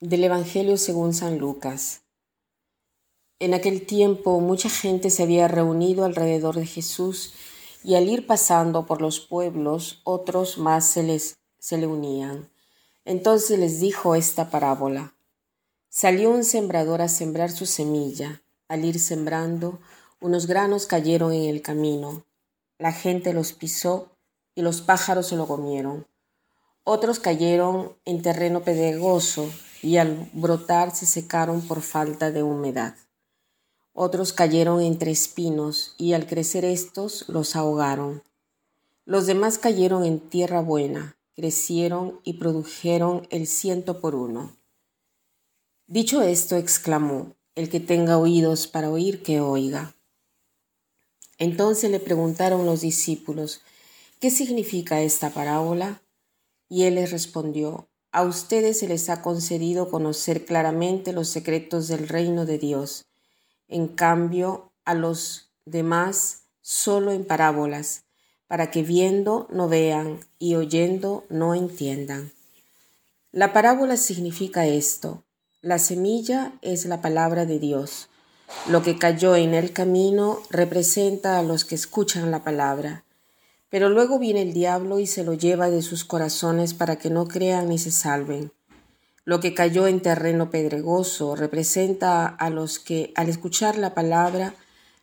Del Evangelio según San Lucas. En aquel tiempo mucha gente se había reunido alrededor de Jesús y al ir pasando por los pueblos otros más se, les, se le unían. Entonces les dijo esta parábola. Salió un sembrador a sembrar su semilla. Al ir sembrando, unos granos cayeron en el camino. La gente los pisó y los pájaros se lo comieron. Otros cayeron en terreno pedregoso y al brotar se secaron por falta de humedad. Otros cayeron entre espinos y al crecer estos los ahogaron. Los demás cayeron en tierra buena, crecieron y produjeron el ciento por uno. Dicho esto, exclamó, el que tenga oídos para oír, que oiga. Entonces le preguntaron los discípulos, ¿qué significa esta parábola? Y él les respondió, a ustedes se les ha concedido conocer claramente los secretos del reino de Dios. En cambio, a los demás solo en parábolas, para que viendo no vean y oyendo no entiendan. La parábola significa esto. La semilla es la palabra de Dios. Lo que cayó en el camino representa a los que escuchan la palabra. Pero luego viene el diablo y se lo lleva de sus corazones para que no crean ni se salven. Lo que cayó en terreno pedregoso representa a los que al escuchar la palabra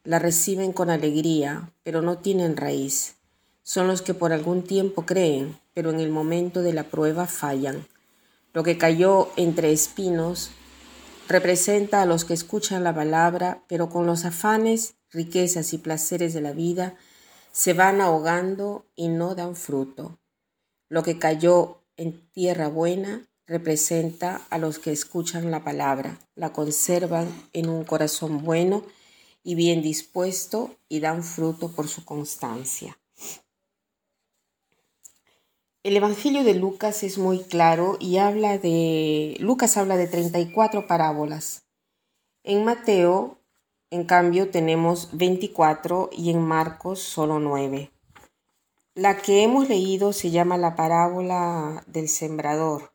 la reciben con alegría, pero no tienen raíz. Son los que por algún tiempo creen, pero en el momento de la prueba fallan. Lo que cayó entre espinos representa a los que escuchan la palabra, pero con los afanes, riquezas y placeres de la vida, se van ahogando y no dan fruto. Lo que cayó en tierra buena representa a los que escuchan la palabra, la conservan en un corazón bueno y bien dispuesto y dan fruto por su constancia. El Evangelio de Lucas es muy claro y habla de Lucas habla de 34 parábolas. En Mateo en cambio, tenemos 24 y en Marcos solo 9. La que hemos leído se llama la parábola del sembrador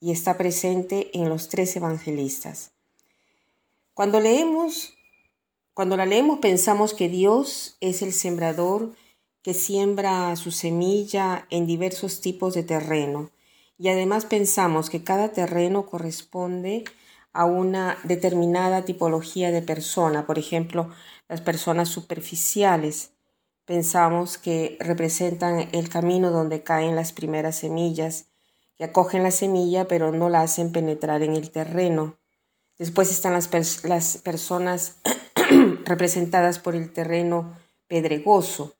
y está presente en los tres evangelistas. Cuando leemos, cuando la leemos pensamos que Dios es el sembrador que siembra su semilla en diversos tipos de terreno y además pensamos que cada terreno corresponde a una determinada tipología de persona, por ejemplo, las personas superficiales. Pensamos que representan el camino donde caen las primeras semillas, que acogen la semilla pero no la hacen penetrar en el terreno. Después están las, las personas representadas por el terreno pedregoso.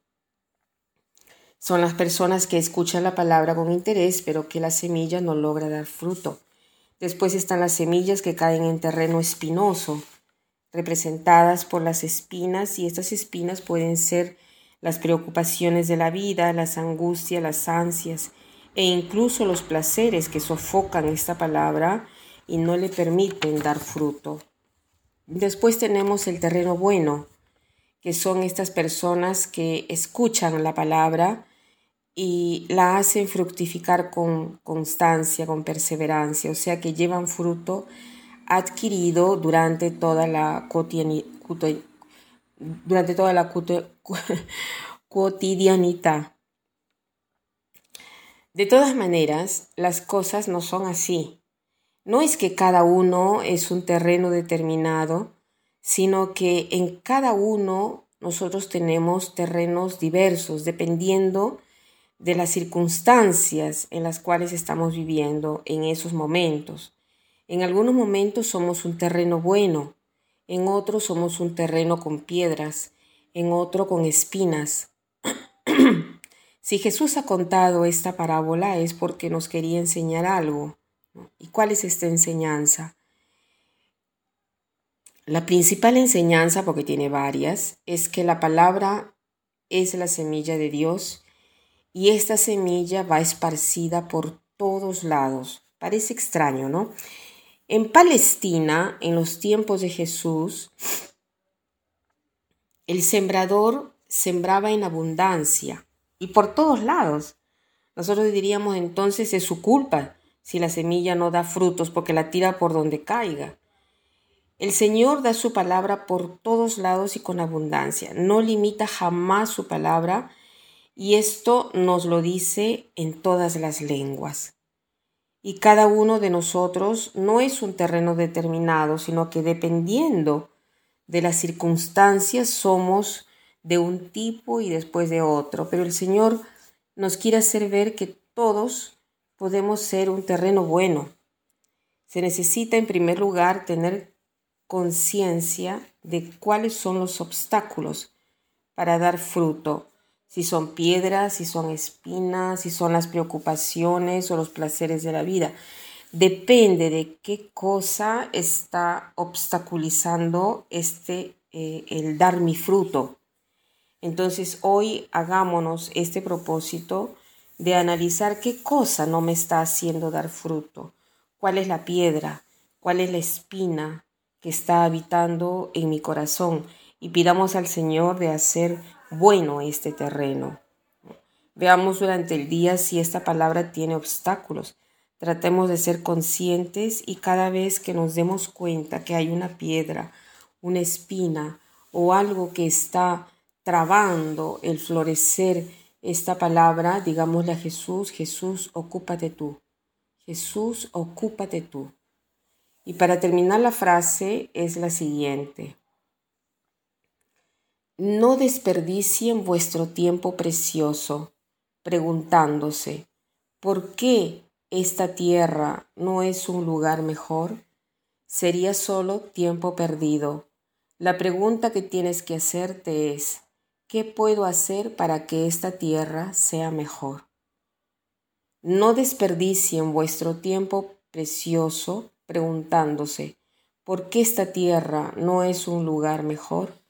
Son las personas que escuchan la palabra con interés pero que la semilla no logra dar fruto. Después están las semillas que caen en terreno espinoso, representadas por las espinas, y estas espinas pueden ser las preocupaciones de la vida, las angustias, las ansias e incluso los placeres que sofocan esta palabra y no le permiten dar fruto. Después tenemos el terreno bueno, que son estas personas que escuchan la palabra, y la hacen fructificar con constancia, con perseverancia, o sea que llevan fruto adquirido durante toda la, durante toda la cotidianidad. De todas maneras, las cosas no son así. No es que cada uno es un terreno determinado, sino que en cada uno nosotros tenemos terrenos diversos, dependiendo de las circunstancias en las cuales estamos viviendo en esos momentos. En algunos momentos somos un terreno bueno, en otros somos un terreno con piedras, en otro con espinas. si Jesús ha contado esta parábola es porque nos quería enseñar algo. ¿Y cuál es esta enseñanza? La principal enseñanza, porque tiene varias, es que la palabra es la semilla de Dios y esta semilla va esparcida por todos lados. Parece extraño, ¿no? En Palestina, en los tiempos de Jesús, el sembrador sembraba en abundancia y por todos lados. Nosotros diríamos entonces es su culpa si la semilla no da frutos porque la tira por donde caiga. El Señor da su palabra por todos lados y con abundancia. No limita jamás su palabra y esto nos lo dice en todas las lenguas. Y cada uno de nosotros no es un terreno determinado, sino que dependiendo de las circunstancias somos de un tipo y después de otro. Pero el Señor nos quiere hacer ver que todos podemos ser un terreno bueno. Se necesita en primer lugar tener conciencia de cuáles son los obstáculos para dar fruto si son piedras, si son espinas, si son las preocupaciones o los placeres de la vida. Depende de qué cosa está obstaculizando este, eh, el dar mi fruto. Entonces hoy hagámonos este propósito de analizar qué cosa no me está haciendo dar fruto, cuál es la piedra, cuál es la espina que está habitando en mi corazón y pidamos al Señor de hacer bueno este terreno. Veamos durante el día si esta palabra tiene obstáculos. Tratemos de ser conscientes y cada vez que nos demos cuenta que hay una piedra, una espina o algo que está trabando el florecer esta palabra, digámosle a Jesús, Jesús, ocúpate tú. Jesús, ocúpate tú. Y para terminar la frase es la siguiente. No desperdicien vuestro tiempo precioso preguntándose, ¿por qué esta tierra no es un lugar mejor? Sería solo tiempo perdido. La pregunta que tienes que hacerte es, ¿qué puedo hacer para que esta tierra sea mejor? No desperdicien vuestro tiempo precioso preguntándose, ¿por qué esta tierra no es un lugar mejor?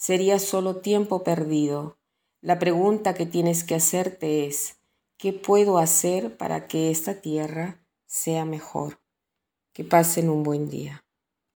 Sería solo tiempo perdido. La pregunta que tienes que hacerte es, ¿qué puedo hacer para que esta tierra sea mejor? Que pasen un buen día.